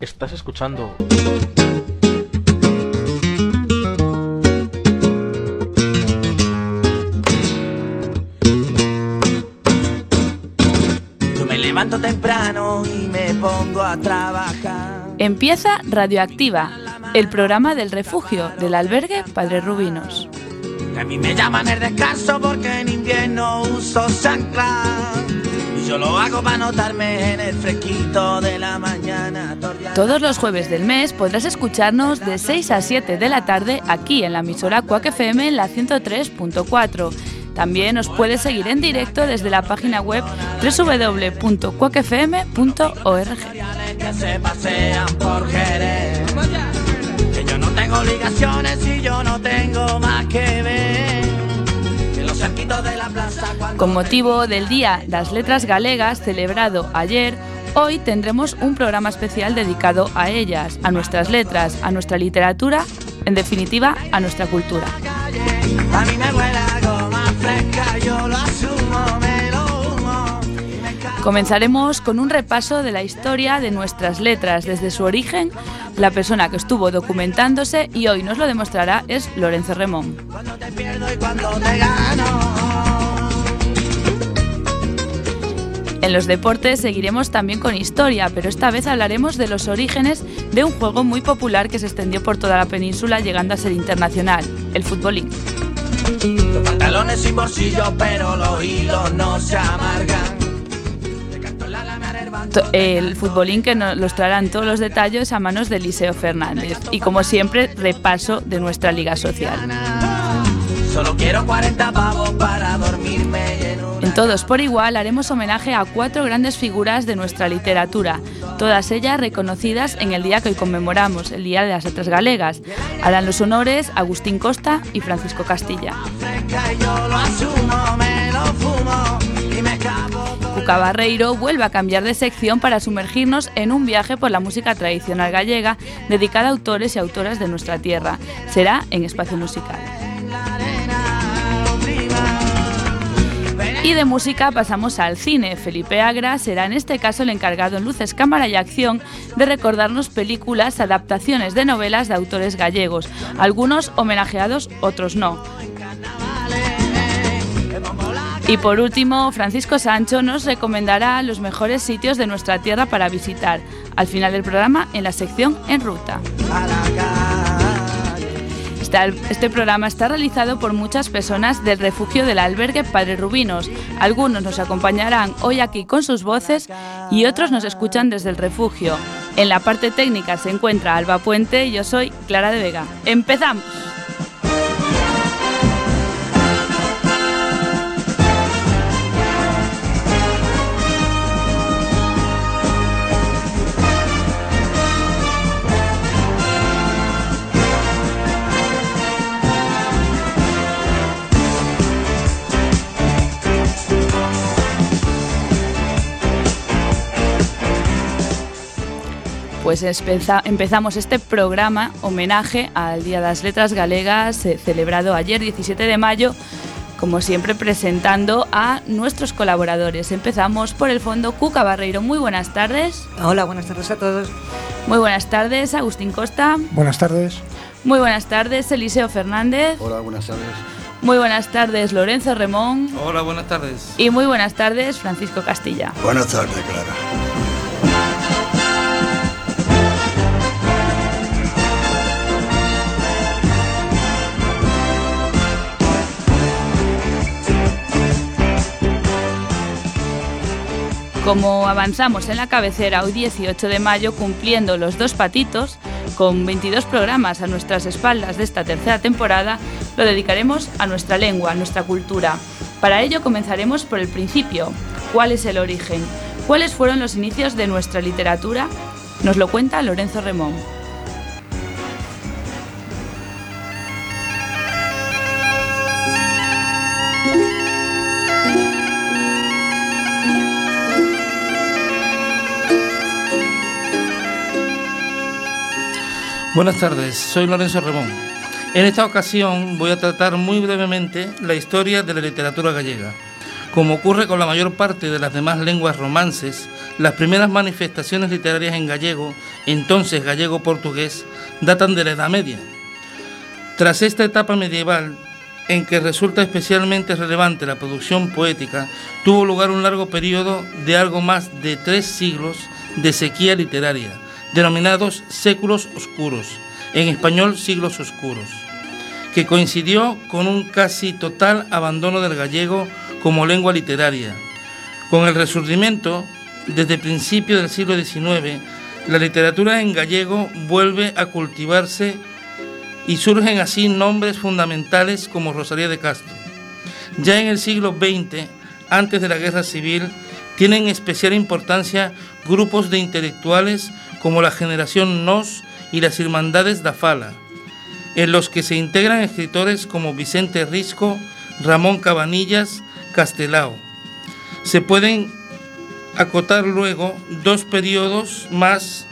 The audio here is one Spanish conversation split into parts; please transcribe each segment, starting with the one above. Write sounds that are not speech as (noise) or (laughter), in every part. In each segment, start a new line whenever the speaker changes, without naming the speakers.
Estás escuchando.
Yo me levanto temprano y me pongo a trabajar.
Empieza Radioactiva, el programa del refugio del albergue Padre Rubinos.
A mí me llaman el descanso porque en invierno uso chancla. Yo lo hago para notarme en el fresquito de la mañana.
Todos los jueves del mes podrás escucharnos de 6 a 7 de la tarde aquí en la emisora Quack FM en la 103.4. También os puedes seguir en directo desde la página web www.quackfm.org.
que se pasean por Jerez. Que yo no tengo obligaciones y yo no tengo más que ver.
Con motivo del Día das Letras Galegas celebrado ayer, hoy tendremos un programa especial dedicado a ellas, a nuestras letras, a nuestra literatura, en definitiva, a nuestra cultura. Comenzaremos con un repaso de la historia de nuestras letras desde su origen. La persona que estuvo documentándose y hoy nos lo demostrará es Lorenzo Remón.
Cuando te pierdo y cuando te gano.
En los deportes seguiremos también con historia, pero esta vez hablaremos de los orígenes de un juego muy popular que se extendió por toda la península llegando a ser internacional, el futbolín.
Los pantalones sin bolsillo, pero los hilos no se amargan.
El futbolín que nos los traerán todos los detalles a manos de Eliseo Fernández. Y como siempre, repaso de nuestra liga social.
Solo quiero 40 pavos para dormirme y en una
En Todos por igual haremos homenaje a cuatro grandes figuras de nuestra literatura, todas ellas reconocidas en el día que hoy conmemoramos, el Día de las Letras Galegas. Harán los honores Agustín Costa y Francisco Castilla. Cuca Barreiro vuelve a cambiar de sección para sumergirnos en un viaje por la música tradicional gallega dedicada a autores y autoras de nuestra tierra. Será en Espacio Musical. Y de música pasamos al cine. Felipe Agra será en este caso el encargado en luces, cámara y acción de recordarnos películas, adaptaciones de novelas de autores gallegos, algunos homenajeados, otros no. Y por último, Francisco Sancho nos recomendará los mejores sitios de nuestra tierra para visitar, al final del programa en la sección En Ruta. Este programa está realizado por muchas personas del refugio del albergue Padre Rubinos. Algunos nos acompañarán hoy aquí con sus voces y otros nos escuchan desde el refugio. En la parte técnica se encuentra Alba Puente yo soy Clara de Vega. ¡Empezamos! Pues espeza- empezamos este programa homenaje al Día de las Letras Galegas eh, celebrado ayer 17 de mayo, como siempre presentando a nuestros colaboradores. Empezamos por el fondo Cuca Barreiro. Muy buenas tardes.
Hola, buenas tardes a todos.
Muy buenas tardes Agustín Costa.
Buenas tardes.
Muy buenas tardes Eliseo Fernández.
Hola, buenas tardes.
Muy buenas tardes Lorenzo Remón.
Hola, buenas tardes.
Y muy buenas tardes Francisco Castilla.
Buenas tardes, Clara.
Como avanzamos en la cabecera hoy 18 de mayo cumpliendo los dos patitos, con 22 programas a nuestras espaldas de esta tercera temporada, lo dedicaremos a nuestra lengua, a nuestra cultura. Para ello comenzaremos por el principio. ¿Cuál es el origen? ¿Cuáles fueron los inicios de nuestra literatura? Nos lo cuenta Lorenzo Remón.
Buenas tardes, soy Lorenzo Remón. En esta ocasión voy a tratar muy brevemente la historia de la literatura gallega, Como ocurre con la mayor parte de las demás lenguas romances, las primeras manifestaciones literarias en gallego, entonces gallego-portugués, datan de la Edad Media. Tras esta etapa medieval, en que resulta especialmente relevante la producción poética, tuvo lugar un largo periodo de algo más de tres siglos de sequía literaria, denominados séculos oscuros, en español siglos oscuros, que coincidió con un casi total abandono del gallego como lengua literaria. Con el resurgimiento, desde principios del siglo XIX, la literatura en gallego vuelve a cultivarse y surgen así nombres fundamentales como Rosalía de Castro. Ya en el siglo XX, antes de la Guerra Civil, tienen especial importancia grupos de intelectuales como la generación Nos y las Hermandades da Fala, en los que se integran escritores como Vicente Risco, Ramón Cabanillas, Castelao. Se pueden acotar luego dos periodos más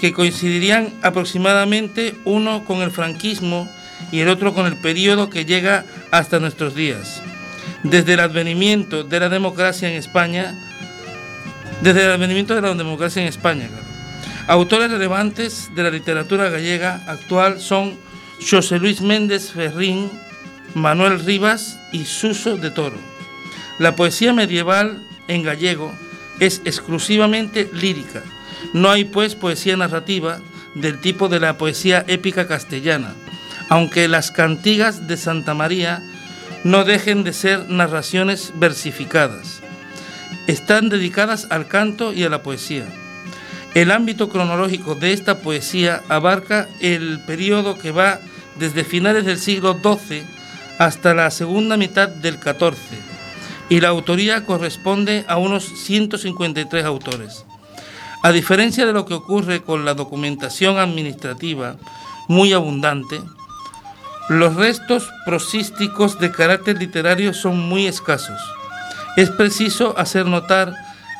que coincidirían aproximadamente uno con el franquismo y el otro con el periodo que llega hasta nuestros días. Desde el advenimiento de la democracia en España, desde el advenimiento de la democracia en España. Autores relevantes de la literatura gallega actual son José Luis Méndez Ferrín, Manuel Rivas y Suso de Toro. La poesía medieval en gallego es exclusivamente lírica, no hay pues poesía narrativa del tipo de la poesía épica castellana, aunque las cantigas de Santa María no dejen de ser narraciones versificadas. Están dedicadas al canto y a la poesía. El ámbito cronológico de esta poesía abarca el periodo que va desde finales del siglo XII hasta la segunda mitad del XIV y la autoría corresponde a unos 153 autores. A diferencia de lo que ocurre con la documentación administrativa muy abundante, los restos prosísticos de carácter literario son muy escasos. Es preciso hacer notar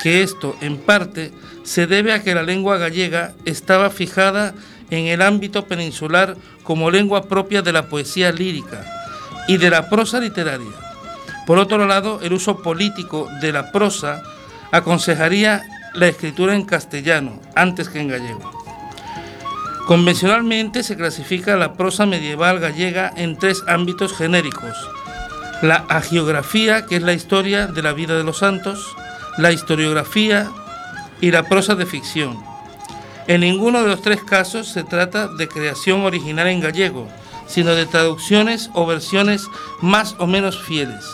que esto, en parte, se debe a que la lengua gallega estaba fijada en el ámbito peninsular como lengua propia de la poesía lírica y de la prosa literaria. Por otro lado, el uso político de la prosa aconsejaría la escritura en castellano antes que en gallego. Convencionalmente se clasifica la prosa medieval gallega en tres ámbitos genéricos. La agiografía, que es la historia de la vida de los santos, la historiografía y la prosa de ficción. En ninguno de los tres casos se trata de creación original en gallego, sino de traducciones o versiones más o menos fieles.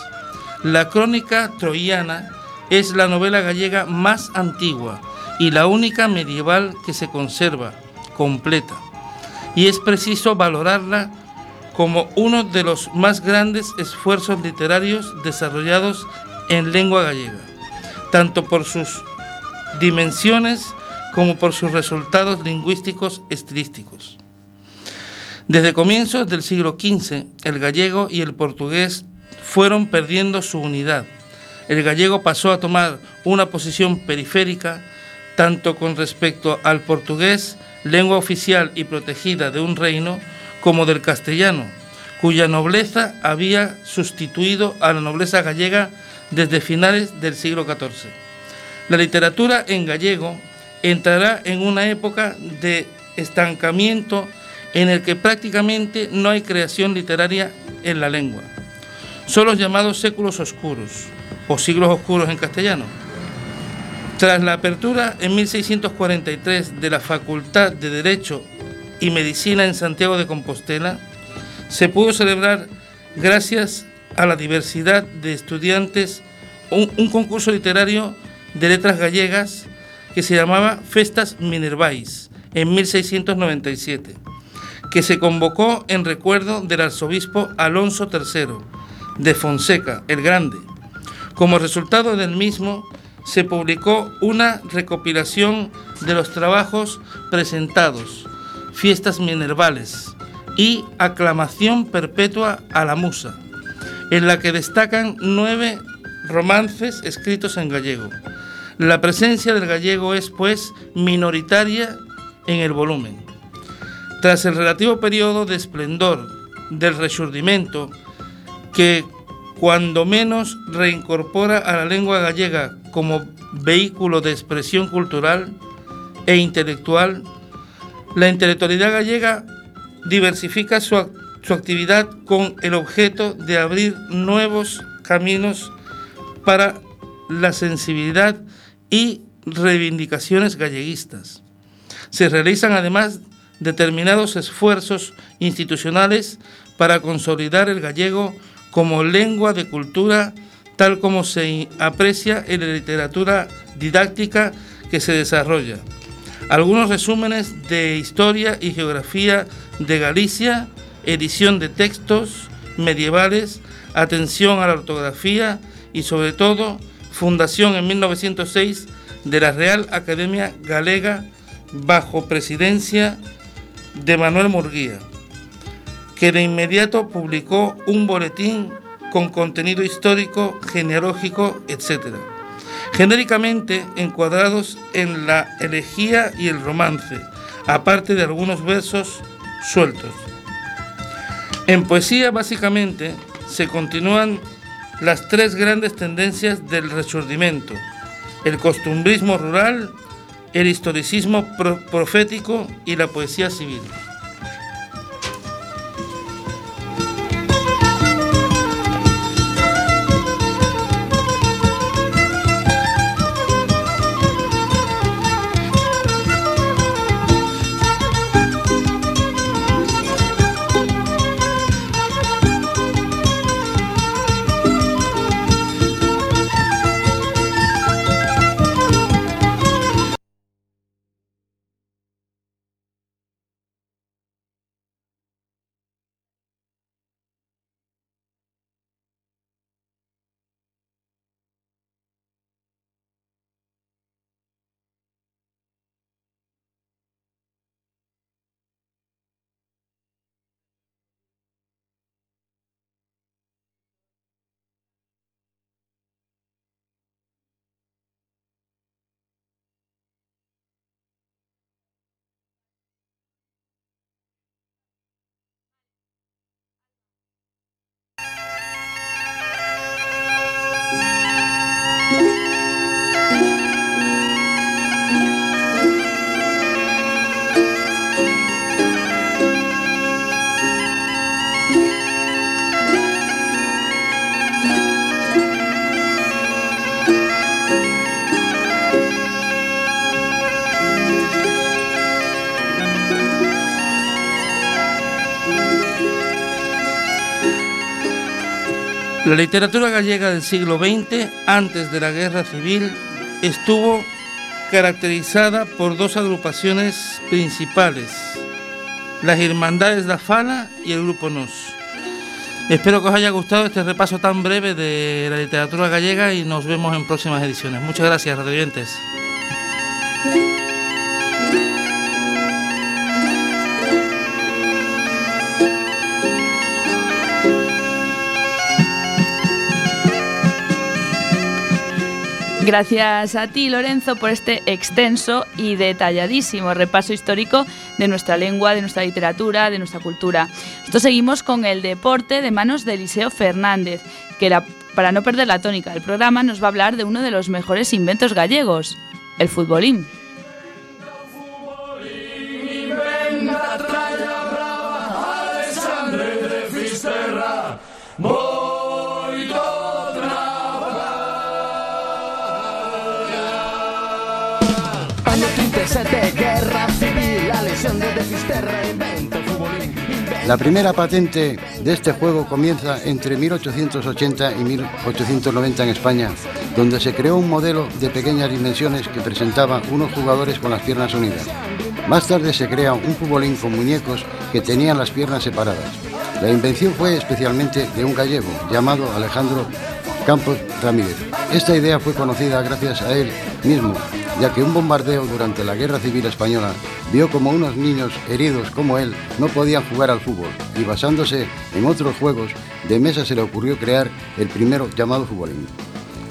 La crónica troyana es la novela gallega más antigua y la única medieval que se conserva completa. Y es preciso valorarla como uno de los más grandes esfuerzos literarios desarrollados en lengua gallega, tanto por sus dimensiones como por sus resultados lingüísticos estilísticos. Desde comienzos del siglo XV, el gallego y el portugués fueron perdiendo su unidad el gallego pasó a tomar una posición periférica tanto con respecto al portugués, lengua oficial y protegida de un reino, como del castellano, cuya nobleza había sustituido a la nobleza gallega desde finales del siglo XIV. La literatura en gallego entrará en una época de estancamiento en el que prácticamente no hay creación literaria en la lengua. Son los llamados séculos oscuros, o siglos oscuros en castellano. Tras la apertura en 1643 de la Facultad de Derecho y Medicina en Santiago de Compostela, se pudo celebrar, gracias a la diversidad de estudiantes, un, concurso literario de letras gallegas que se llamaba Festas Minervais en 1697, que se convocó en recuerdo del arzobispo Alonso III de Fonseca, el Grande, como resultado del mismo, se publicó una recopilación de los trabajos presentados, fiestas minervales y aclamación perpetua a la musa, en la que destacan nueve romances escritos en gallego. La presencia del gallego es, pues, minoritaria en el volumen. Tras el relativo periodo de esplendor del resurdimento que cuando menos reincorpora a la lengua gallega como vehículo de expresión cultural e intelectual, la intelectualidad gallega diversifica su, su actividad con el objeto de abrir nuevos caminos para la sensibilidad y reivindicaciones galleguistas. Se realizan además determinados esfuerzos institucionales para consolidar el gallego como lengua de cultura tal como se aprecia en la literatura didáctica que se desarrolla. Algunos resúmenes de historia y geografía de Galicia, edición de textos medievales, atención a la ortografía y sobre todo fundación en 1906 de la Real Academia Galega bajo presidencia de Manuel Murguía, que de inmediato publicó un boletín con contenido histórico, genealógico, etc. Genéricamente encuadrados en la elegía y el romance, aparte de algunos versos sueltos. En poesía básicamente se continúan las tres grandes tendencias del resurdimento, el costumbrismo rural, el historicismo profético y la poesía civil. La literatura gallega del siglo XX, antes de la guerra civil, estuvo caracterizada por dos agrupaciones principales, las Hermandades da Fala y el Grupo Nos. Espero que os haya gustado este repaso tan breve de la literatura gallega y nos vemos en próximas ediciones. Muchas gracias, radioyentes.
Gracias a ti, Lorenzo, por este extenso y detalladísimo repaso histórico de nuestra lengua, de nuestra literatura, de nuestra cultura. Esto seguimos con el deporte de manos de Eliseo Fernández, que para no perder la tónica del programa nos va a hablar de uno de los mejores inventos gallegos, el futbolín.
La primera patente de este juego comienza entre 1880 y 1890 en España, donde se creó un modelo de pequeñas dimensiones que presentaba unos jugadores con las piernas unidas. Más tarde se crea un futbolín con muñecos que tenían las piernas separadas. La invención fue especialmente de un gallego llamado Alejandro Campos Ramírez. Esta idea fue conocida gracias a él mismo, ya que un bombardeo durante la Guerra Civil Española vio como unos niños heridos como él no podían jugar al fútbol y basándose en otros juegos de mesa se le ocurrió crear el primero llamado futbolín.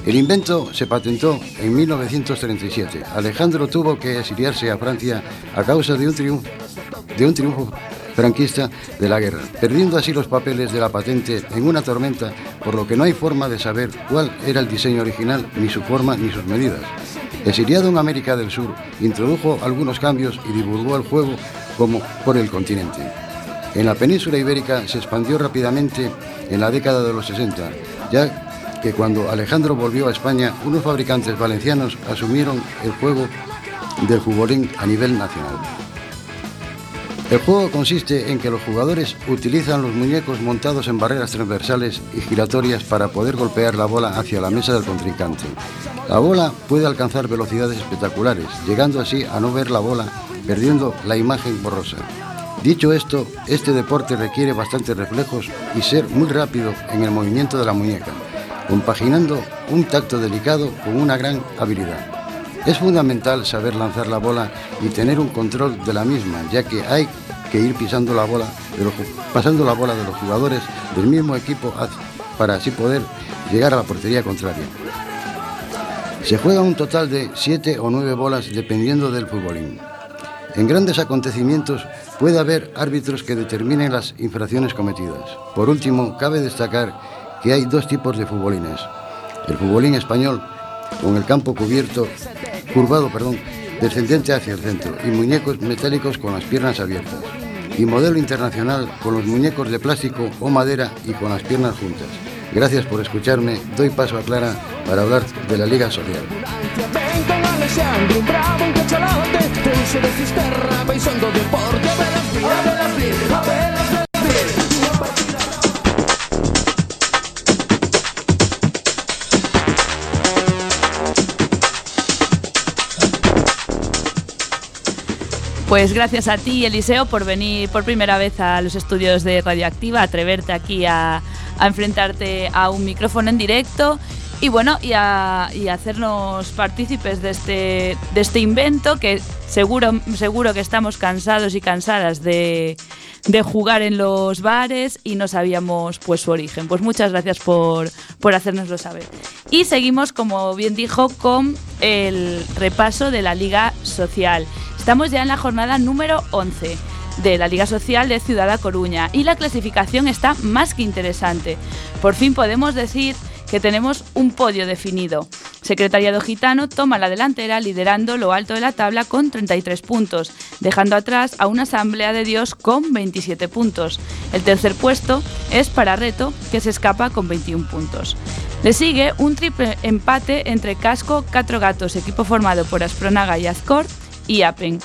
El invento se patentó en 1937. Alejandro tuvo que exiliarse a Francia a causa de un de un triunfo franquista de la guerra, perdiendo así los papeles de la patente en una tormenta, por lo que no hay forma de saber cuál era el diseño original, ni su forma ni sus medidas. Exiliado en América del Sur, introdujo algunos cambios y divulgó el juego como por el continente. En la península ibérica se expandió rápidamente en la década de los 60, ya que cuando Alejandro volvió a España, unos fabricantes valencianos asumieron el juego del futbolín a nivel nacional. El juego consiste en que los jugadores utilizan los muñecos montados en barreras transversales y giratorias para poder golpear la bola hacia la mesa del contrincante. La bola puede alcanzar velocidades espectaculares, llegando así a no ver la bola, perdiendo la imagen borrosa. Dicho esto, este deporte requiere bastantes reflejos y ser muy rápido en el movimiento de la muñeca, compaginando un tacto delicado con una gran habilidad. Es fundamental saber lanzar la bola y tener un control de la misma, ya que hay que ir pisando la bola pasando la bola de los jugadores del mismo equipo para así poder llegar a la portería contraria. Se juega un total de 7 o 9 bolas dependiendo del futbolín. En grandes acontecimientos puede haber árbitros que determinen las infracciones cometidas. Por último, cabe destacar que hay dos tipos de futbolines. El futbolín español, con el campo cubierto, curvado, perdón, descendente hacia el centro, y muñecos metálicos con las piernas abiertas. Y modelo internacional con los muñecos de plástico o madera y con las piernas juntas. Gracias por escucharme. Doy paso a Clara para hablar de la Liga Social.
Pues gracias a ti, Eliseo, por venir por primera vez a los estudios de Radioactiva, atreverte aquí a, enfrentarte a un micrófono en directo y bueno, y, a, hacernos partícipes de este, de este invento que seguro, seguro que estamos cansados y cansadas de, de jugar en los bares y no sabíamos pues su origen. Pues muchas gracias por, por hacérnoslo saber. Y seguimos, como bien dijo, con el repaso de la Liga Social. Estamos ya en la jornada número 11 de la Liga Social de Ciudad Coruña y la clasificación está más que interesante. Por fin podemos decir que tenemos un podio definido. Secretariado Gitano toma la delantera liderando lo alto de la tabla con 33 puntos, dejando atrás a una Asamblea de Dios con 27 puntos. El tercer puesto es para Reto, que se escapa con 21 puntos. Le sigue un triple empate entre Casco, Catro Gatos, equipo formado por Aspronaga y Azcor, y Apen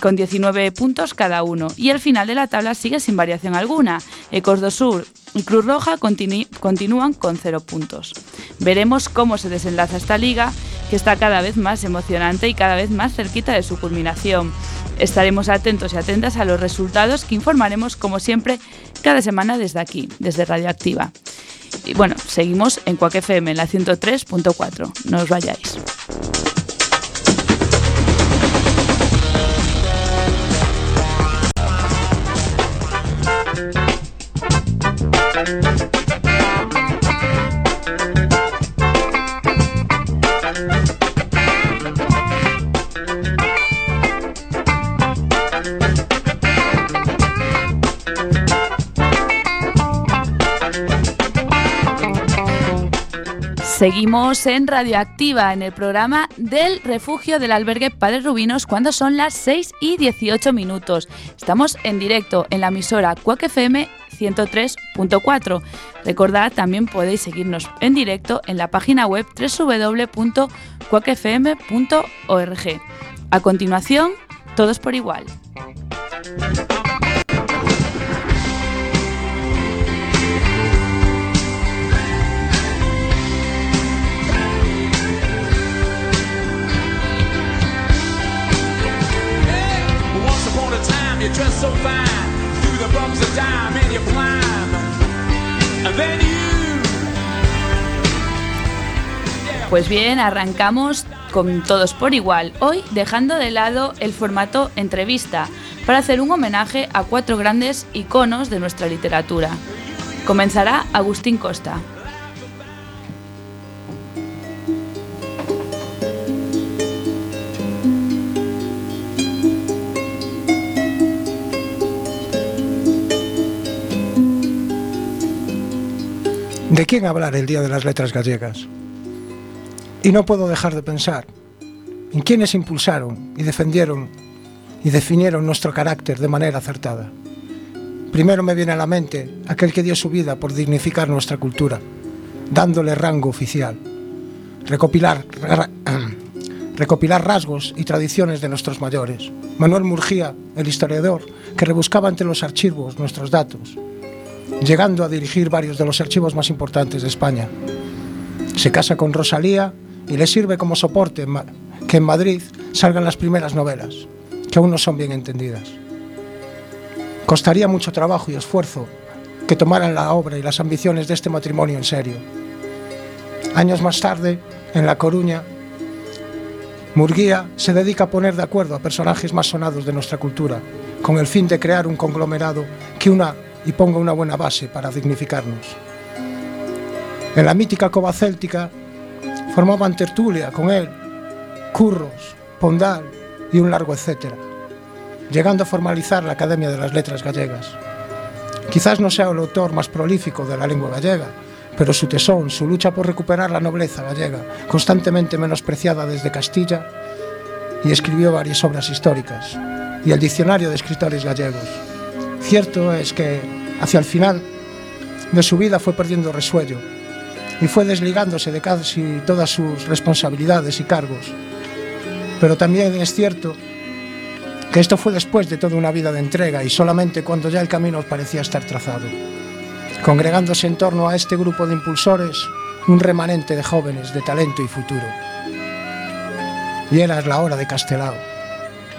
con 19 puntos cada uno. Y el final de la tabla sigue sin variación alguna. Ecos do Sur y Cruz Roja continúan con 0 puntos. Veremos cómo se desenlaza esta liga, que está cada vez más emocionante y cada vez más cerquita de su culminación. Estaremos atentos y atentas a los resultados que informaremos, como siempre, cada semana desde aquí, desde Radioactiva. Y bueno, seguimos en Cuac FM, en la 103.4. No os vayáis. thank you Seguimos en Radioactiva, en el programa del refugio del albergue Padre Rubinos, cuando son las 6 y 18 minutos. Estamos en directo en la emisora Cuac FM 103.4. Recordad, también podéis seguirnos en directo en la página web www.cuacfm.org. A continuación, todos por igual. Pues bien, arrancamos con todos por igual, hoy dejando de lado el formato entrevista para hacer un homenaje a cuatro grandes iconos de nuestra literatura. Comenzará Agustín Costa,
¿De quién hablar el Día de las Letras Gallegas? Y no puedo dejar de pensar en quienes impulsaron y defendieron y definieron nuestro carácter de manera acertada. Primero me viene a la mente aquel que dio su vida por dignificar nuestra cultura, dándole rango oficial, recopilar, (clears throat) recopilar rasgos y tradiciones de nuestros mayores. Manuel Murgía, el historiador, que rebuscaba entre los archivos nuestros datos, llegando a dirigir varios de los archivos más importantes de España. Se casa con Rosalía y le sirve como soporte que en Madrid salgan las primeras novelas, que aún no son bien entendidas. Costaría mucho trabajo y esfuerzo que tomaran la obra y las ambiciones de este matrimonio en serio. Años más tarde, en La Coruña, Murguía se dedica a poner de acuerdo a personajes más sonados de nuestra cultura, con el fin de crear un conglomerado que una y ponga una buena base para dignificarnos. En la mítica cova céltica formaban tertulia con él, Curros, Pondal y un largo etcétera, llegando a formalizar la Academia de las Letras Gallegas. Quizás no sea el autor más prolífico de la lengua gallega, pero su tesón, su lucha por recuperar la nobleza gallega, constantemente menospreciada desde Castilla, y escribió varias obras históricas, y el Diccionario de Escritores Gallegos, Cierto es que hacia el final de su vida fue perdiendo resuello y fue desligándose de casi todas sus responsabilidades y cargos. Pero también es cierto que esto fue después de toda una vida de entrega y solamente cuando ya el camino parecía estar trazado. Congregándose en torno a este grupo de impulsores, un remanente de jóvenes de talento y futuro. Y era la hora de Castelao,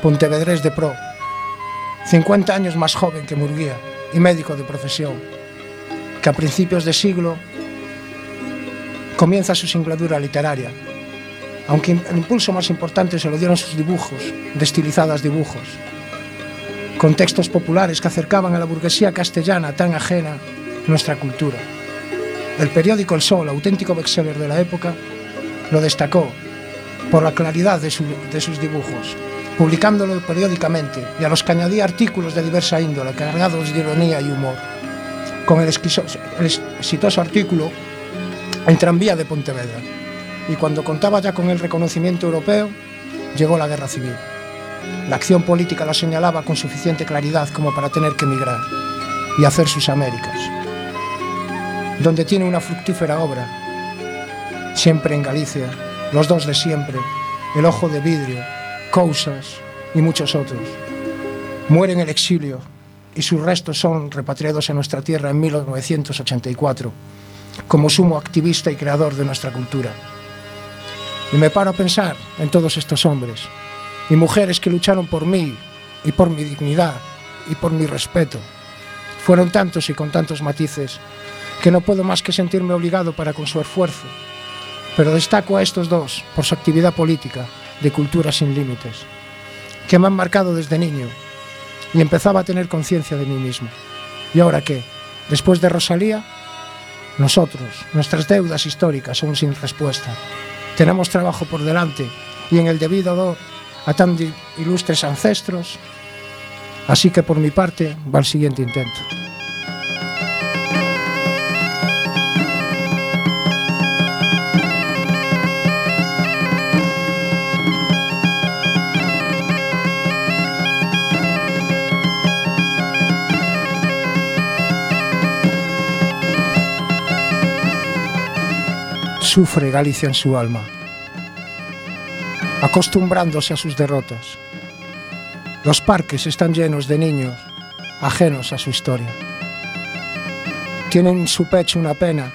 Pontevedrés de Pro, 50 años más joven que Murguía y médico de profesión, que a principios de siglo comienza su singladura literaria, aunque el impulso más importante se lo dieron sus dibujos, de estilizadas dibujos, con textos populares que acercaban a la burguesía castellana tan ajena nuestra cultura. El periódico El Sol, auténtico bestseller de la época, lo destacó por la claridad de sus dibujos, publicándolo periódicamente y a los que añadía artículos de diversa índole cargados de ironía y humor, con el, el exitoso artículo En tranvía de Pontevedra. Y cuando contaba ya con el reconocimiento europeo, llegó la guerra civil. La acción política la señalaba con suficiente claridad como para tener que emigrar y hacer sus Américas, donde tiene una fructífera obra, siempre en Galicia, los dos de siempre, el ojo de vidrio, Cousas y muchos otros. Muere en el exilio y sus restos son repatriados en nuestra tierra en 1984 como sumo activista y creador de nuestra cultura. Y me paro a pensar en todos estos hombres y mujeres que lucharon por mí y por mi dignidad y por mi respeto. Fueron tantos y con tantos matices que no puedo más que sentirme obligado para con su esfuerzo. Pero destaco a estos dos por su actividad política de Cultura sin Límites, que me han marcado desde niño y empezaba a tener conciencia de mí mismo. ¿Y ahora qué? Después de Rosalía, nosotros, nuestras deudas históricas son sin respuesta. Tenemos trabajo por delante y en el debido honor a tan ilustres ancestros, así que por mi parte va el siguiente intento. Sufre Galicia en su alma, acostumbrándose a sus derrotas. Los parques están llenos de niños ajenos a su historia. Tienen en su pecho una pena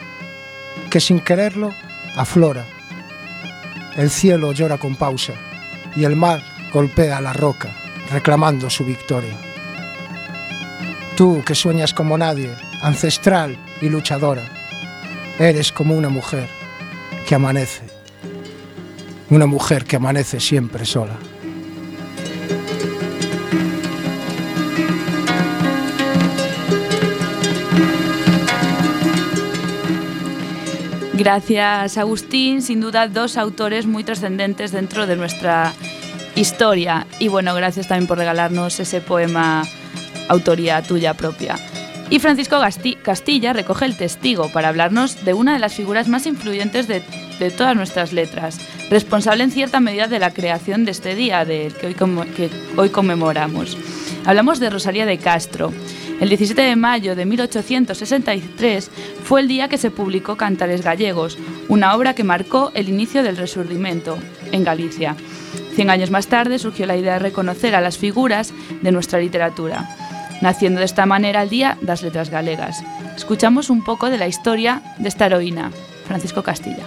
que sin quererlo aflora. El cielo llora con pausa y el mar golpea la roca reclamando su victoria. Tú que sueñas como nadie, ancestral y luchadora, eres como una mujer que amanece, una mujer que amanece siempre sola.
Gracias, Agustín. Sin duda, dos autores muy trascendentes dentro de nuestra historia. Y bueno, gracias también por regalarnos ese poema autoría tuya propia. Y Francisco Castilla recoge el testigo para hablarnos de una de las figuras más influyentes de, todas nuestras letras, responsable en cierta medida de la creación de este día hoy, que hoy conmemoramos. Hablamos de Rosalía de Castro. El 17 de mayo de 1863 fue el día que se publicó Cantares Gallegos, una obra que marcó el inicio del Resurdimento en Galicia. Cien años más tarde surgió la idea de reconocer a las figuras de nuestra literatura naciendo de esta manera el Día das Letras Galegas. Escuchamos un poco de la historia de esta heroína, Francisco Castilla.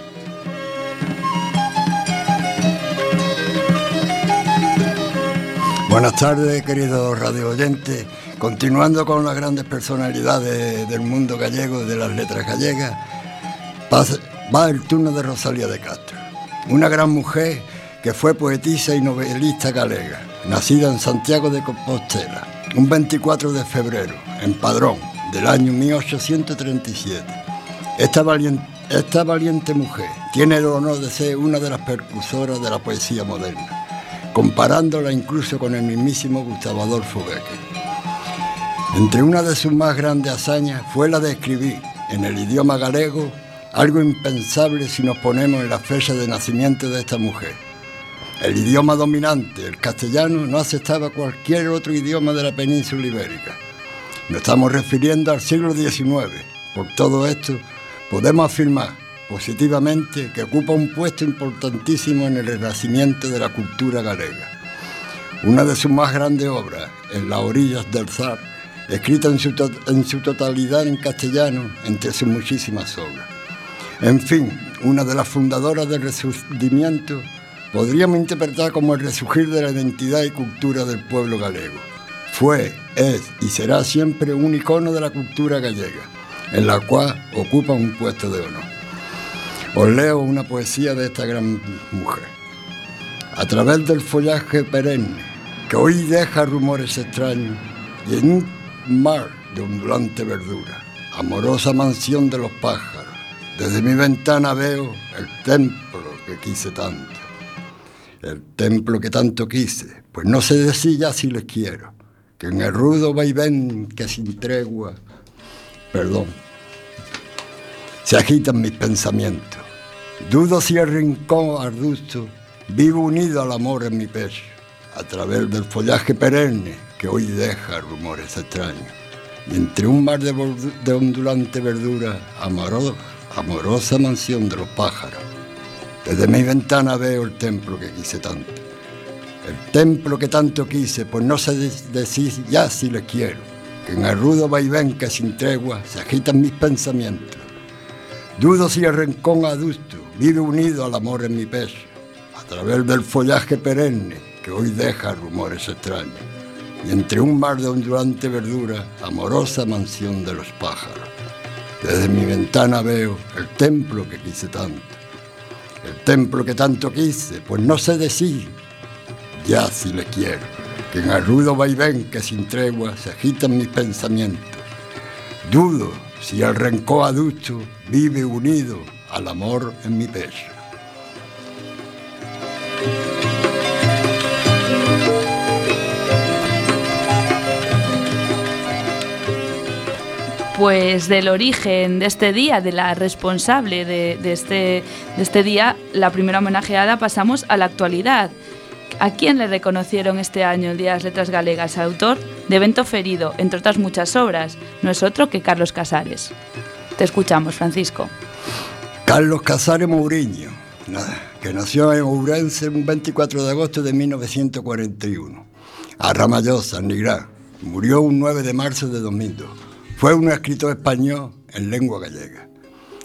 Buenas tardes, queridos radio oyentes. Continuando con las grandes personalidades del mundo gallego, de las letras gallegas, va el turno de Rosalía de Castro, una gran mujer que fue poetisa y novelista galega, nacida en Santiago de Compostela un 24 de febrero, en Padrón, del año 1837. Esta valiente, mujer tiene el honor de ser una de las percusoras de la poesía moderna, comparándola incluso con el mismísimo Gustavo Adolfo Becker. Entre una de sus más grandes hazañas fue la de escribir en el idioma galego algo impensable si nos ponemos en la fecha de nacimiento de esta mujer, el idioma dominante, el castellano, no aceptaba cualquier otro idioma de la península ibérica. Nos estamos refiriendo al siglo XIX. Por todo esto, podemos afirmar positivamente que ocupa un puesto importantísimo en el renacimiento de la cultura galega. Una de sus más grandes obras, En las orillas del zar, escrita en su, totalidad en castellano entre sus muchísimas obras. En fin, una de las fundadoras del resurgimiento podríamos interpretar como el resurgir de la identidad y cultura del pueblo galego. Fue, es y será siempre un icono de la cultura gallega, en la cual ocupa un puesto de honor. Os leo una poesía de esta gran mujer. A través del follaje perenne, que hoy deja rumores extraños, y en un mar de ondulante verdura, amorosa mansión de los pájaros, desde mi ventana veo el templo que quise tanto el templo que tanto quise, pues no sé decir ya si les quiero, que en el rudo vaivén que sin tregua, perdón, se agitan mis pensamientos. Dudo si el rincón ardusto vivo unido al amor en mi pecho, a través del follaje perenne que hoy deja rumores extraños. Y entre un mar de ondulante verdura, amorosa mansión de los pájaros, desde mi ventana veo el templo que quise tanto. El templo que tanto quise, pues no sé decir ya si le quiero, que en el rudo vaivén que sin tregua se agitan mis pensamientos. Dudo si el rincón adusto vive unido al amor en mi pecho, a través del follaje perenne que hoy deja rumores extraños, y entre un mar de ondulante verdura, amorosa mansión de los pájaros. Desde mi ventana veo el templo que quise tanto el templo que tanto quise, pues no sé decir ya si le quiero, que en el rudo vaivén que sin tregua se agitan mis pensamientos. Dudo si el rencor adusto vive unido al amor en mi pecho.
Pues del origen de este día, de la responsable de, este, de este día, la primera homenajeada, pasamos a la actualidad. ¿A quién le reconocieron este año el Día de las Letras Galegas? Autor de Evento Ferido, entre otras muchas obras. No es otro que Carlos Casares. Te escuchamos, Francisco.
Carlos Casares Mourinho, que nació en Ourense un 24 de agosto de 1941. A Ramallosa, Nigrá. Murió un 9 de marzo de 2002 fue un escritor español en lengua gallega.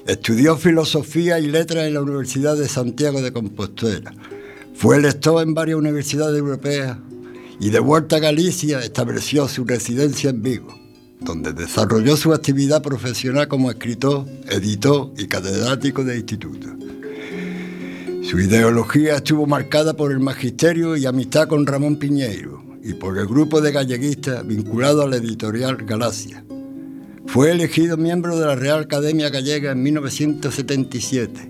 Estudió filosofía y letras en la Universidad de Santiago de Compostela. Fue lector en varias universidades europeas y de vuelta a Galicia estableció su residencia en Vigo, donde desarrolló su actividad profesional como escritor, editor y catedrático de instituto. Su ideología estuvo marcada por el magisterio y amistad con Ramón Piñeiro y por el grupo de galleguistas vinculado a la editorial Galacia. Fue elegido miembro de la Real Academia Gallega en 1977.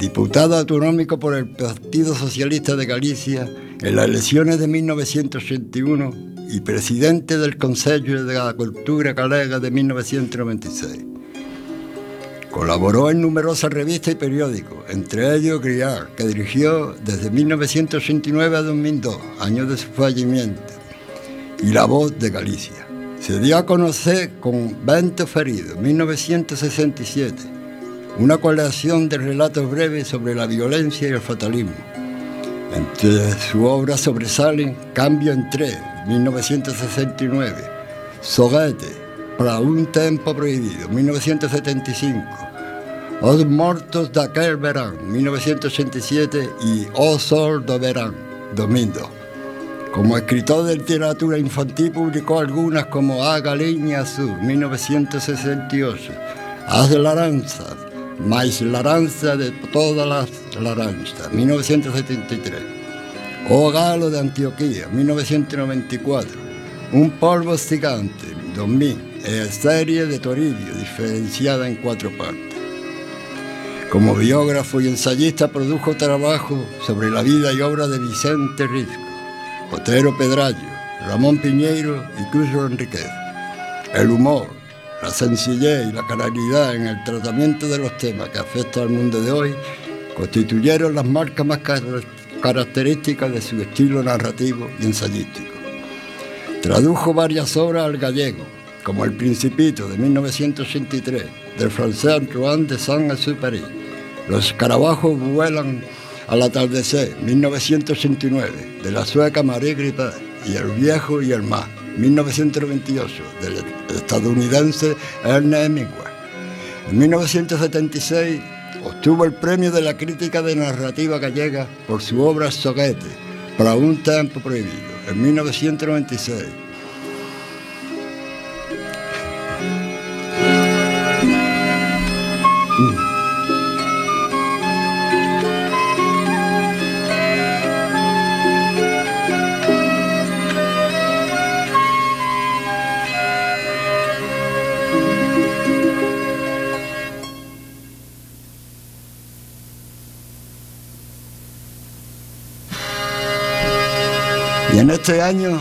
diputado autonómico por el Partido Socialista de Galicia en las elecciones de 1981 y presidente del Consejo de la Cultura Galega de 1996. Colaboró en numerosas revistas y periódicos, entre ellos Grial, que dirigió desde 1989 a 2002, año de su fallecimiento, y La Voz de Galicia. Se dio a conocer con Vento Ferido, 1967, una colección de relatos breves sobre la violencia y el fatalismo. Entre su obra sobresalen Cambio en Tres, 1969, Soguete, para un tempo prohibido, 1975. Os mortos daquel verán, 1987 y O sol do verán, 2002. Como escritor de literatura infantil publicó algunas como A Galiña Azul, 1968, As Laranzas, Mais Laranza de todas las laranjas, 1973, O Galo de Antioquía, 1994, Un polvo gigante, 2000, e serie de Toribio, diferenciada en cuatro partes. Como biógrafo y ensayista produjo trabajo sobre la vida y obra de Vicente Risco, Otero Pedrallo, Ramón Piñeiro y Cruz Enriquez. El humor, la sencillez y la claridad en el tratamiento de los temas que afectan al mundo de hoy constituyeron las marcas más características de su estilo narrativo y ensayístico. Tradujo varias obras al gallego, como El Principito de 1983, del francés Antoine de Saint-Exupéry. Los escarabajos vuelan al atardecer, 1989, de la sueca Marie Grippet, y El Viejo y el Mar, 1928, del estadounidense Ernest Hemingway. En 1976 obtuvo el premio de la crítica de narrativa gallega por su obra Soguete, para un tiempo prohibido, en 1996 Y en este año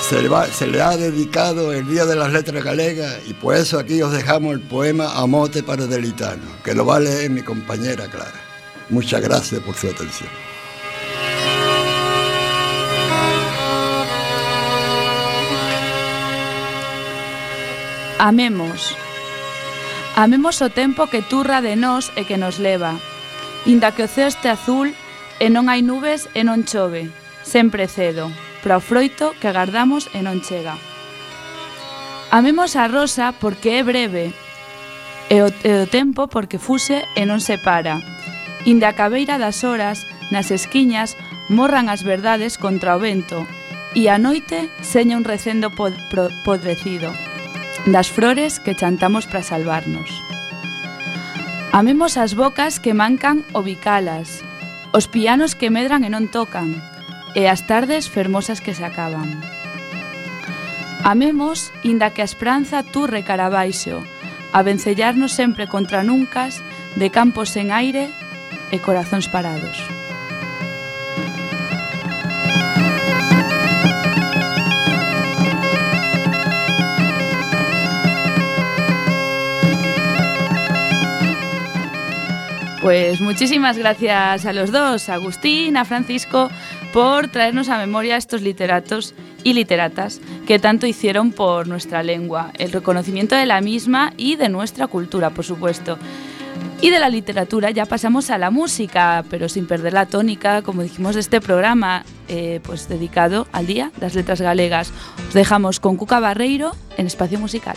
se le, ha dedicado el Día de las Letras Galegas y por eso aquí os dejamos el poema Amote para Delitano, que lo va a leer mi compañera Clara. Muchas gracias por su atención.
Amemos. Amemos o tempo que turra de nós e que nos leva. Inda que o azul e non hai nubes e non chove, sempre cedo, para o froito que agardamos e non chega. Amemos a rosa porque é breve, e o, e o tempo porque fuse e non se para. Inda a cabeira das horas, nas esquiñas, morran as verdades contra o vento, e a noite seña un recendo pod, pro, podrecido das flores que chantamos para salvarnos. Amemos as bocas que mancan o bicalas, os pianos que medran e non tocan, e as tardes fermosas que se acaban. Amemos, inda que a esperanza turre cara baixo, a vencellarnos sempre contra nuncas de campos sen aire e corazóns parados. Pues muchísimas gracias a los dos, a Agustín, a Francisco, por traernos a memoria estos literatos y literatas que tanto hicieron por nuestra lengua, el reconocimiento de la misma y de nuestra cultura, por supuesto. Y de la literatura ya pasamos a la música, pero sin perder la tónica, como dijimos, de este programa eh, pues dedicado al Día las Letras Galegas. Os dejamos con Cuca Barreiro en Espacio Musical.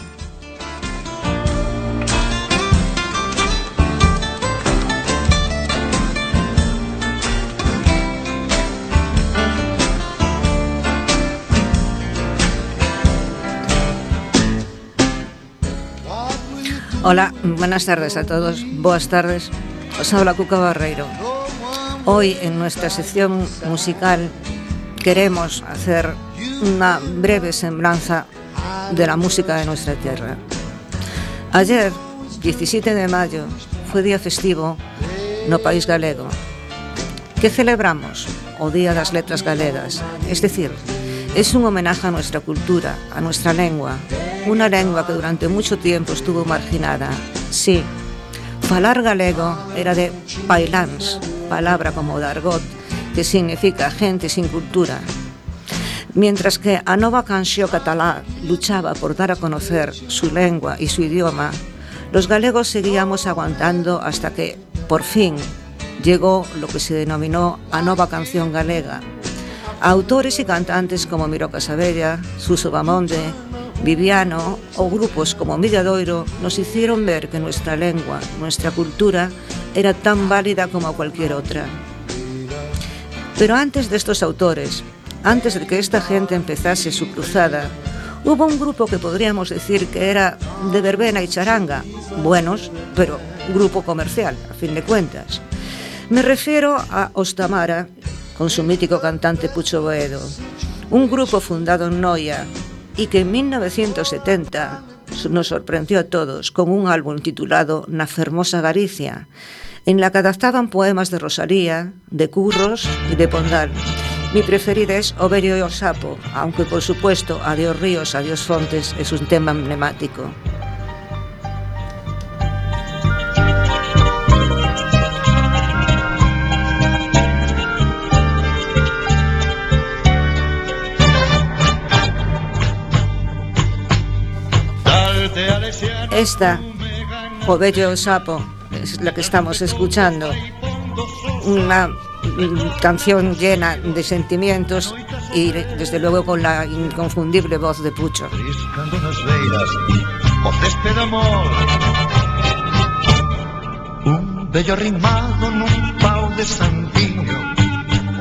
Hola, buenas tardes a todos. Boas tardes. Os habla Cuca Barreiro. Hoy en nuestra sección musical queremos hacer una breve semblanza de la música de nuestra tierra. Ayer, 17 de mayo, foi día festivo no país galego. Que celebramos? O Día das Letras Galegas. Es decir, es un homenaje a nuestra cultura, a nuestra lengua, una lengua que durante mucho tiempo estuvo marginada. Sí, falar galego era de bailans, palabra como dargot, que significa gente sin cultura. Mientras que a nova canción catalá luchaba por dar a conocer su lengua y su idioma, los galegos seguíamos aguantando hasta que, por fin, llegó lo que se denominó a nova canción galega. Autores y cantantes como Miro Casabella, Suso Bamonde, Viviano o grupos como Milladoiro nos hicieron ver que nuestra lengua, nuestra cultura, era tan válida como cualquier otra. Pero antes de estos autores, antes de que esta gente empezase su cruzada, hubo un grupo que podríamos decir que era de verbena y charanga, buenos, pero grupo comercial, a fin de cuentas. Me refiero a Ostamara, con su mítico cantante Pucho Boedo, un grupo fundado en Noia y que en 1970 nos sorprendió a todos con un álbum titulado Na Fermosa Galicia, en la que adaptaban poemas de Rosalía, de Curros y de Pondal. Mi preferida es Oberio y o Sapo, aunque por supuesto Adiós Ríos, Adiós Fontes es un tema emblemático. Esta, O Bello Sapo, es la que estamos escuchando. Una mm, canción llena de sentimientos y desde luego con la inconfundible voz de Pucho.
Un bello rimado nun pau de Santiño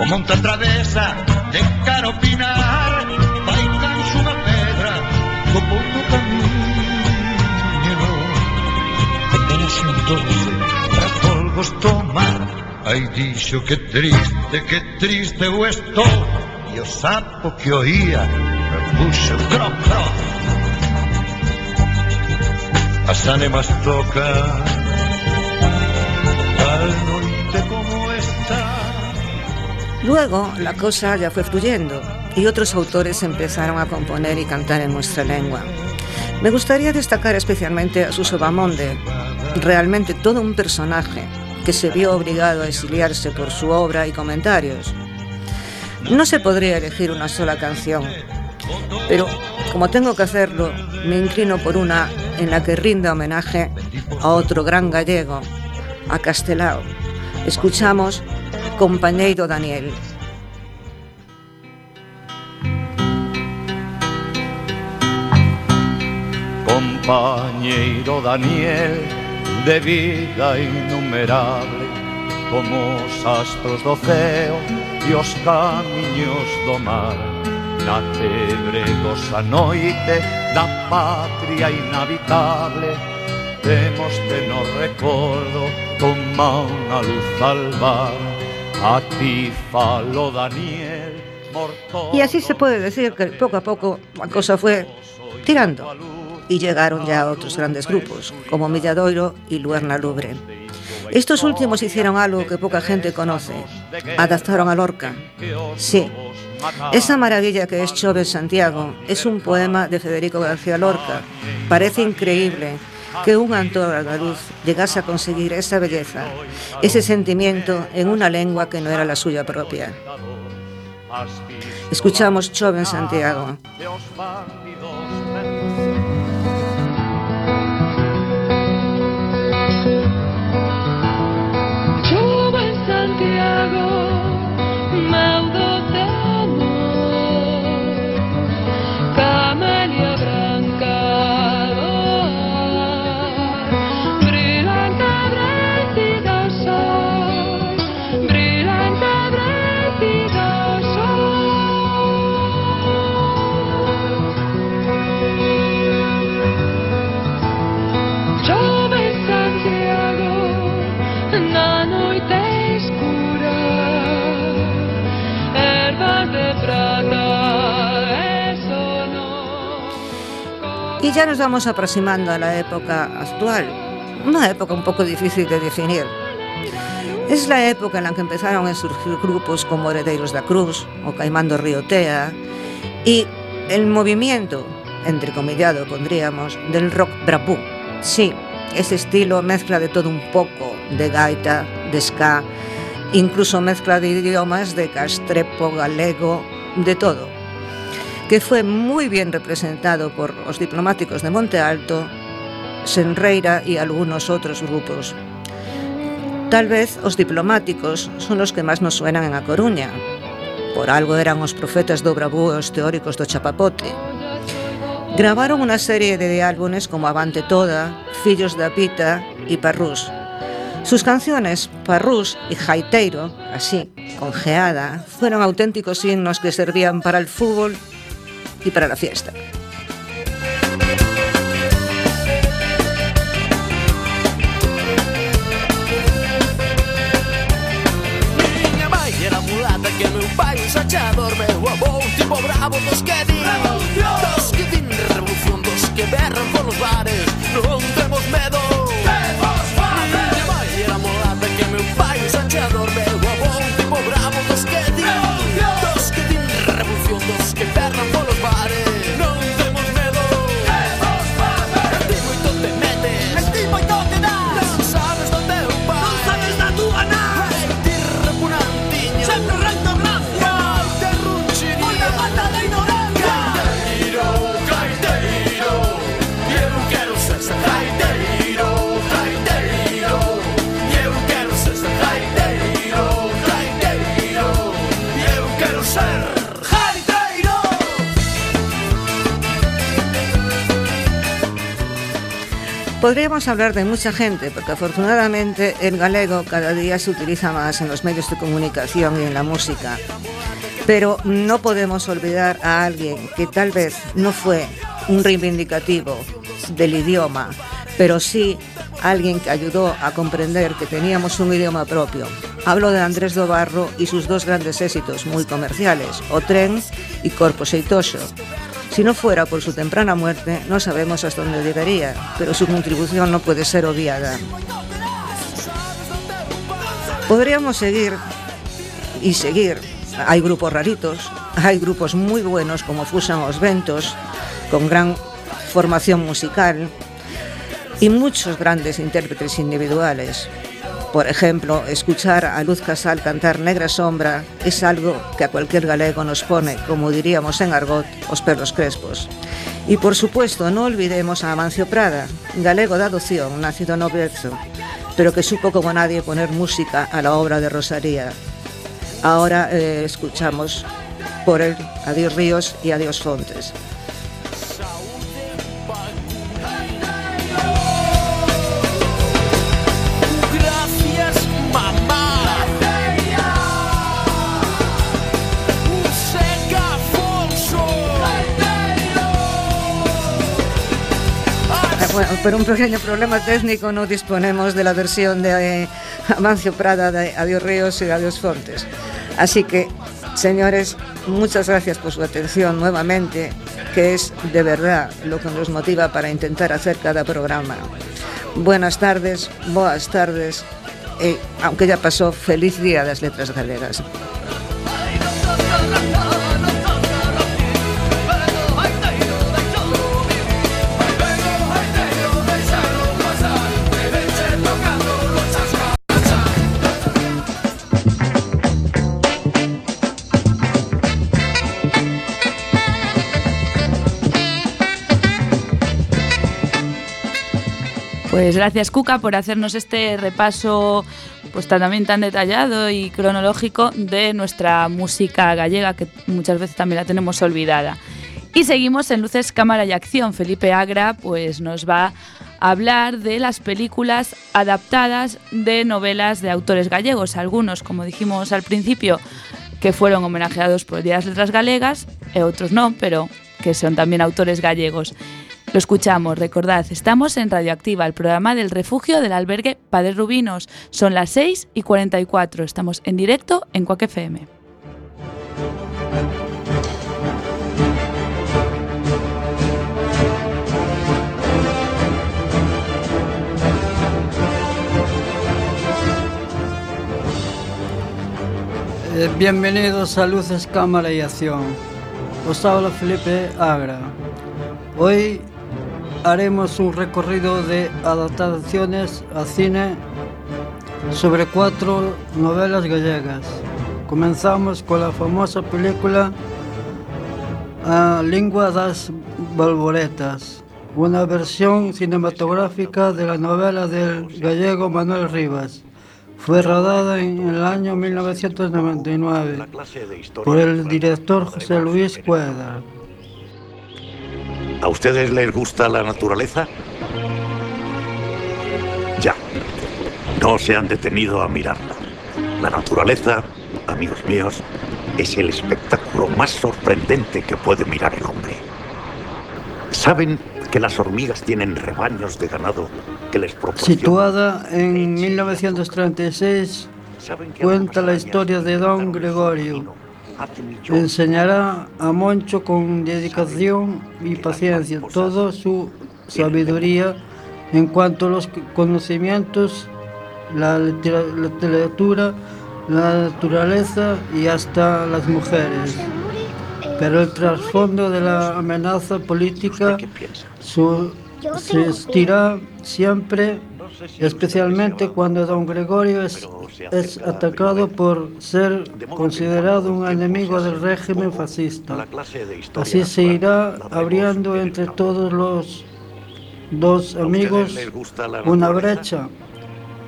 O monta travesa de Caropinar Vai canso unha pedra co doce para polvos tomar Ai dixo que triste, que triste eu estou E o sapo que oía me puxo cro, cro. As ánimas tocan Tal noite como esta.
Luego la cosa ya fue fluyendo y otros autores empezaron a componer y cantar en nuestra lengua. Me gustaría destacar especialmente a Suso Bamonde, realmente todo un personaje que se vio obligado a exiliarse por su obra y comentarios. No se podría elegir una sola canción, pero como tengo que hacerlo, me inclino por una en la que rinda homenaje a otro gran gallego, a Castelao. Escuchamos Compañeiro Daniel.
Compañeiro Daniel de vida innumerable como os astros do ceo e os camiños do mar. Na tebregosa noite da patria inhabitable temos de no recordo como unha luz albar a ti falo Daniel morto
Y así se puede decir que poco a poco la cosa fue tirando y llegaron ya otros grandes grupos, como Milladoiro y Luerna Lubre. Estos últimos hicieron algo que poca gente conoce, adaptaron a Lorca. Sí, esa maravilla que es Chove Santiago es un poema de Federico García Lorca. Parece increíble que un autor andaluz llegase a conseguir esa belleza, ese sentimiento en una lengua que no era la suya propia. Escuchamos Chove en Santiago.
Maudotano, Camelia
nos vamos aproximando a la época actual, una época un poco difícil de definir. Es la época en la que empezaron a surgir grupos como Heredeiros da Cruz o Caimando Riotea y el movimiento, entrecomillado pondríamos, del rock brapú. Sí, ese estilo mezcla de todo un poco, de gaita, de ska, incluso mezcla de idiomas, de castrepo, galego, de todo que fue muy bien representado por os diplomáticos de Monte Alto, Senreira y algunos otros grupos. Tal vez os diplomáticos son os que máis nos suenan en A Coruña. Por algo eran os profetas do bravú e os teóricos do chapapote. Gravaron unha serie de álbumes como Avante Toda, Fillos da Pita e Parrús. Sus canciones, Parrús y Jaiteiro, así, congeada, fueron auténticos himnos que servían para el fútbol y para la fiesta.
que meu pai xa xa dormeu a bou tipo bravo dos que din Dos que din revolución Dos que berran polos bares.
Podríamos hablar de mucha gente, porque afortunadamente el galego cada día se utiliza más en los medios de comunicación y en la música. Pero no podemos olvidar a alguien que tal vez no fue un reivindicativo del idioma, pero sí alguien que ayudó a comprender que teníamos un idioma propio. Hablo de Andrés Dobarro y sus dos grandes éxitos muy comerciales, O Tren y Corpo Seitoso. Si no fuera por su temprana muerte, no sabemos hasta dónde llegaría, pero su contribución no puede ser obviada. Podríamos seguir y seguir. Hay grupos raritos, hay grupos muy buenos como Fusan Os Ventos, con gran formación musical, y muchos grandes intérpretes individuales. Por ejemplo, escuchar a Luz Casal cantar Negra Sombra es algo que a cualquier galego nos pone, como diríamos en argot, os perros crespos. Y por supuesto, no olvidemos a Amancio Prada, galego de adopción, nacido no Bierzo, pero que supo como nadie poner música a la obra de Rosalía. Ahora eh, escuchamos por él Adiós Ríos y Adiós Fontes. Por un pequeño problema técnico no disponemos de la versión de eh, Amancio Prada de Adiós Ríos y Adiós Fontes. Así que, señores, muchas gracias por su atención nuevamente, que es de verdad lo que nos motiva para intentar hacer cada programa. Buenas tardes, boas tardes, e, aunque ya pasó, feliz día das letras galegas.
Pues gracias Cuca por hacernos este repaso pues también tan detallado y cronológico de nuestra música gallega que muchas veces también la tenemos olvidada. Y seguimos en Luces, Cámara y Acción. Felipe Agra pues nos va a hablar de las películas adaptadas de novelas de autores gallegos, algunos, como dijimos al principio, que fueron homenajeados por el Día de las Letras Galegas, e otros no, pero que son también autores gallegos. Lo escuchamos, recordad, estamos en Radioactiva, el programa del refugio del albergue Padre Rubinos. Son las 6 y 44, estamos en directo en Cuac FM.
Bienvenidos a Luces, Cámara y Acción. Os habla Felipe Agra. Hoy haremos un recorrido de adaptaciones a cine sobre cuatro novelas gallegas. Comenzamos con la famosa película A Lingua das Balboretas, una versión cinematográfica de la novela del gallego Manuel Rivas. Fue rodada en el año 1999 por el director José Luis Cuedar.
¿A ustedes les gusta la naturaleza? Ya. No se han detenido a mirarla. La naturaleza, amigos míos, es el espectáculo más sorprendente que puede mirar el hombre. ¿Saben que las hormigas tienen rebaños de ganado que les proporcionan
Situada en 1936, cuenta la historia de Don Gregorio. Enseñará a Moncho con dedicación y paciencia toda su sabiduría en cuanto a los conocimientos, la litera- la literatura, la naturaleza y hasta las mujeres. Pero el trasfondo de la amenaza política subsistirá siempre, especialmente cuando don Gregorio es, es atacado por ser considerado un enemigo del régimen fascista. Así se irá abriendo entre todos los dos amigos una brecha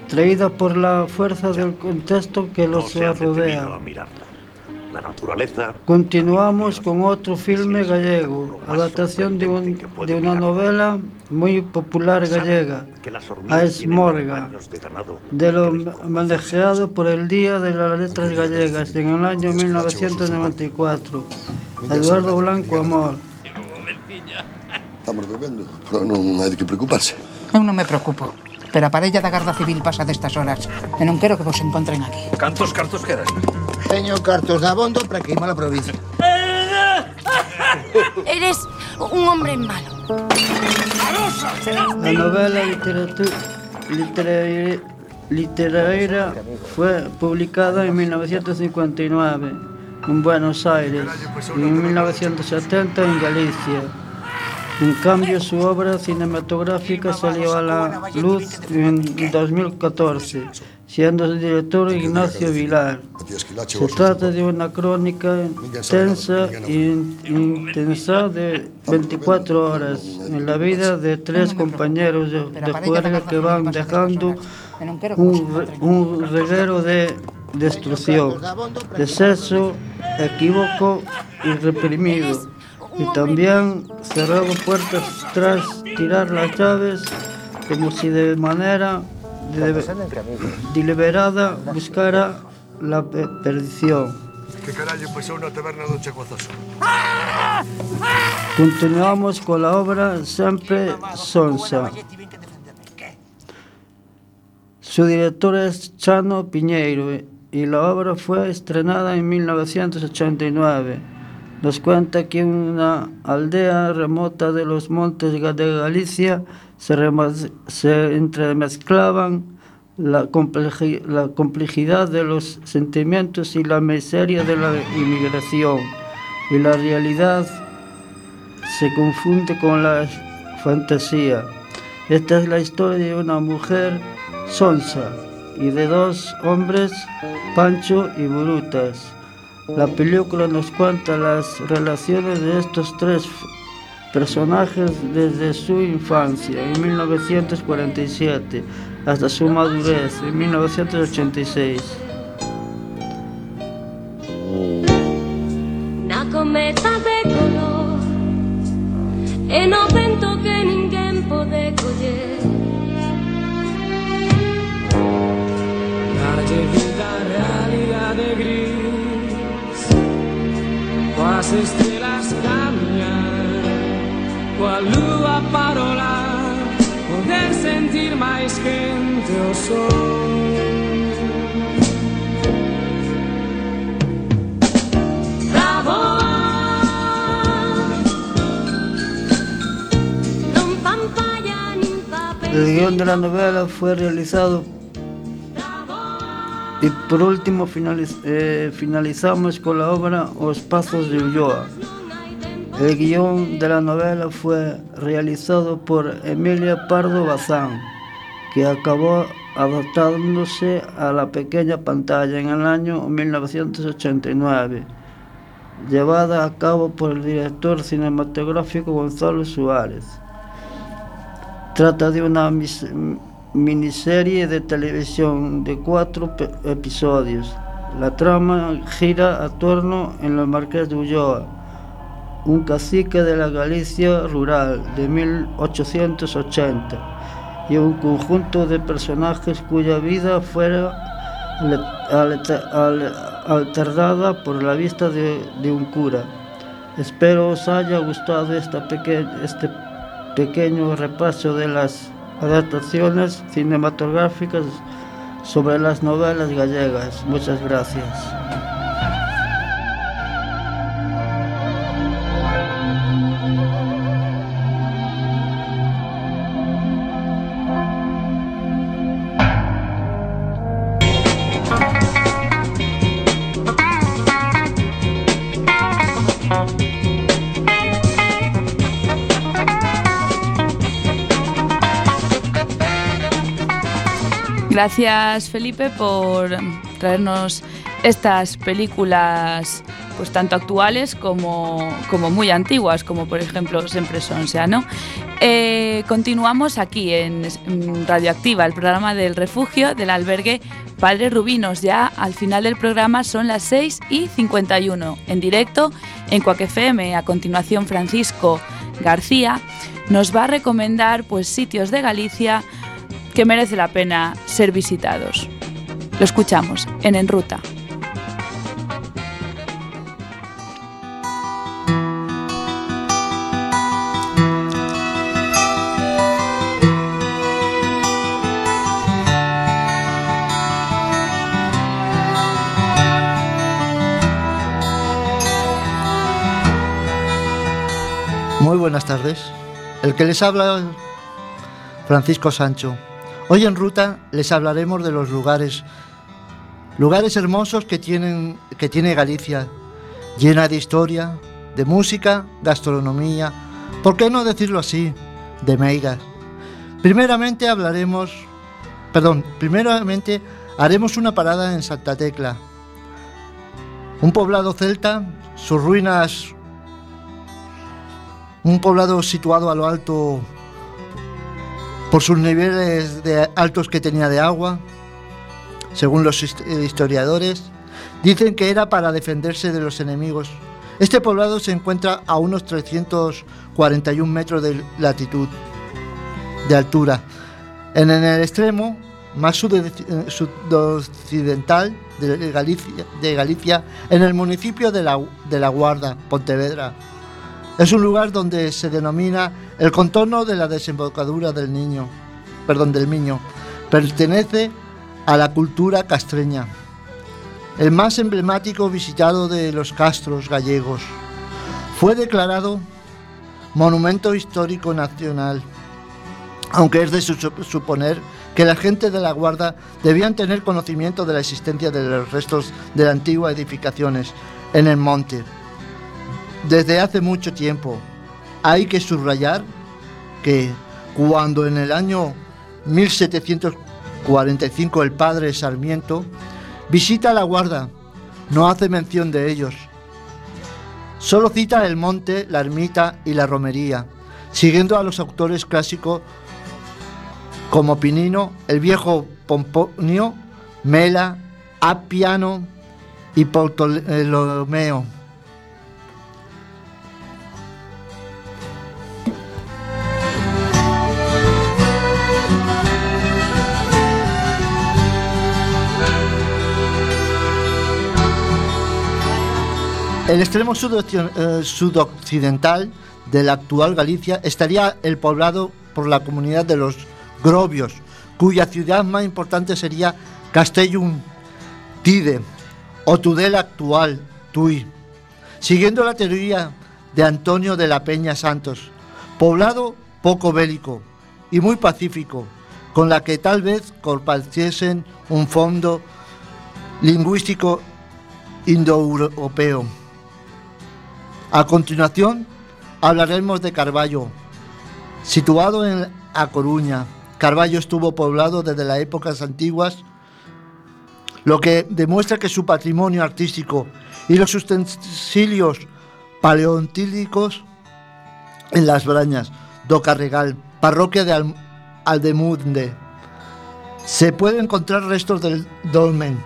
traída por la fuerza del contexto que los rodea.
na naturaleza.
Continuamos con outro filme gallego, adaptación de, un, de una novela moi popular gallega, A Esmorga,
de
lo manejado por el Día de las Letras Gallegas en el año 1994. Eduardo Blanco Amor.
Estamos bebendo, pero non hai de que preocuparse.
Eu non me preocupo, pero a parella da Garda Civil pasa destas horas e non quero que vos encontren aquí.
Cantos cartos quedan?
Teño cartos de abondo para queimar a provincia.
Eres un hombre malo.
La novela literatura, literaria, literaria fue publicada en 1959 en Buenos Aires y en 1970 en Galicia. En cambio, su obra cinematográfica salió a la luz en 2014, siendo el director Ignacio Vilar. Se trata de una crónica tensa e intensa de 24 horas en la vida de tres compañeros de, de juerga que van dejando un, un reguero de destrucción, de sexo, equívoco y reprimido. Y también cerrado puertas tras tirar las llaves como si de manera deliberada buscara la pe- perdición.
Que carallo pasou na taberna do Cheguazoso?
Continuamos con la obra Siempre Sonsa. Su director es Chano Piñeiro y la obra fue estrenada en 1989. Nos cuenta que en una aldea remota de los montes de Galicia se, se entremezclaban la, complejidad, la complejidad de los sentimientos y la miseria de la inmigración y la realidad se confunde con la fantasía. Esta es la historia de una mujer sonsa y de dos hombres, Pancho y Brutas. La película nos cuenta las relaciones de estos tres personajes desde su infancia en 1947 hasta su madurez en 1986.
Na cometa de color E no vento que ninguén pode coller
Darlle vida a realidade gris estrelas camiñar Coa lúa parolar Poder sentir máis quente o sol.
Bravo
El guion de la novela fue realizado Y por último finaliz- eh, finalizamos con la obra Os Pazos de Ulloa. El guion de la novela fue realizado por Emilia Pardo Bazán, que acabó adaptándose a la pequeña pantalla en el año 1989, llevada a cabo por el director cinematográfico Gonzalo Suárez. Trata de una miniserie de televisión de cuatro episodios. La trama gira a torno en el Marqués de Ulloa, un cacique de la Galicia rural de 1880 y un conjunto de personajes cuya vida fuera alternada por la vista de, un cura. Espero os haya gustado este pequeño repaso de las adaptaciones cinematográficas sobre las novelas gallegas. Muchas gracias.
Gracias Felipe por traernos estas películas pues tanto actuales como, como muy antiguas, como por ejemplo Siempre Sonsia, ¿no? Eh, continuamos aquí en, Radioactiva, el programa del refugio del albergue Padre Rubinos. Ya al final del programa son las 6 y 51 en directo en Cuac. A continuación Francisco García nos va a recomendar pues sitios de Galicia que merece la pena ser visitados. Lo escuchamos en En Ruta.
Muy buenas tardes. El que les habla, Francisco Sancho. Hoy en ruta les hablaremos de los lugares, lugares hermosos que, tienen, que tiene Galicia, llena de historia, de música, gastronomía, ¿por qué no decirlo así? De meigas. Primeramente hablaremos, perdón, primeramente haremos una parada en Santa Tecla, un poblado celta, sus ruinas un poblado situado a lo alto por sus niveles de altos que tenía de agua, según los eh, historiadores, dicen que era para defenderse de los enemigos. Este poblado se encuentra a unos 341 metros de latitud, de altura. En el extremo más eh, sudoccidental de Galicia, de Galicia, en el municipio de la, de la Guarda, Pontevedra. Es un lugar donde se denomina el contorno de la desembocadura del niño, perdón, del Miño. Pertenece a la cultura castreña. El más emblemático visitado de los castros gallegos. Fue declarado Monumento Histórico Nacional, aunque es de su- suponer que la gente de la Guarda debían tener conocimiento de la existencia de los restos de las antiguas edificaciones en el monte desde hace mucho tiempo. Hay que subrayar que cuando en el año 1745 el padre Sarmiento visita la guarda, no hace mención de ellos. Solo cita el monte, la ermita y la romería, siguiendo a los autores clásicos como Pinino, el viejo Pomponio, Mela, Apiano y Ptolomeo. El extremo eh, sudoccidental de la actual Galicia estaría el poblado por la comunidad de los Grobios, cuya ciudad más importante sería Castellum Tide o Tudela actual, Tui, siguiendo la teoría de Antonio de la Peña Santos, poblado poco bélico y muy pacífico, con la que tal vez compartiesen un fondo lingüístico indoeuropeo. A continuación, hablaremos de Carballo. Situado en A Coruña, Carballo estuvo poblado desde las épocas antiguas, lo que demuestra que su patrimonio artístico y los utensilios paleontílicos en las Brañas do Carregal, parroquia de Al- Aldemunde. Se pueden encontrar restos del dolmen,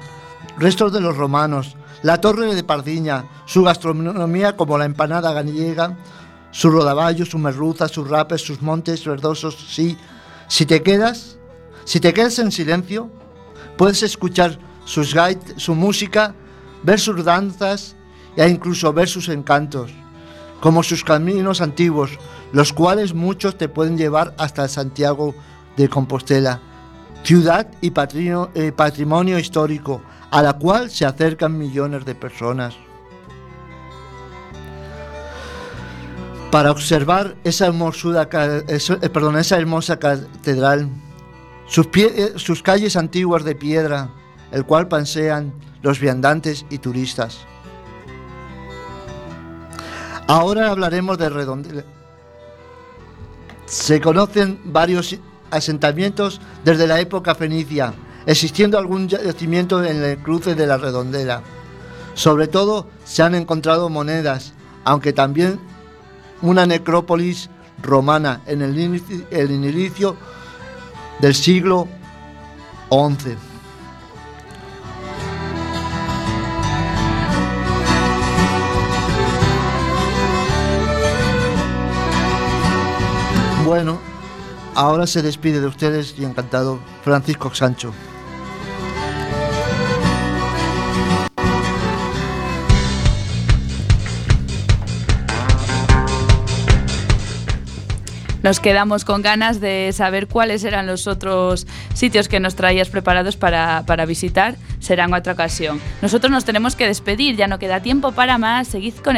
restos de los romanos, la torre de Pardiña, su gastronomía como la empanada gallega, su rodaballo, su merluza, sus rapes, sus montes verdosos. Sí, si te quedas, si te quedas en silencio, puedes escuchar su música, ver sus danzas e incluso ver sus encantos, como sus caminos antiguos, los cuales muchos te pueden llevar hasta Santiago de Compostela, ciudad y eh, patrimonio histórico, a la cual se acercan millones de personas. Para observar esa, eh, hermosa catedral, eh, sus calles antiguas de piedra, el cual pasean los viandantes y turistas. Ahora hablaremos de Redondela. Se conocen varios asentamientos desde la época fenicia, existiendo algún yacimiento en el cruce de la redondela. Sobre todo se han encontrado monedas, aunque también una necrópolis romana en el inicio, el inicio del siglo XI. Bueno, ahora se despide de ustedes y encantado Francisco Sancho.
Nos quedamos con ganas de saber cuáles eran los otros sitios que nos traías preparados para, para visitar. Será en otra ocasión. Nosotros nos tenemos que despedir, ya no queda tiempo para más. Seguid conectados.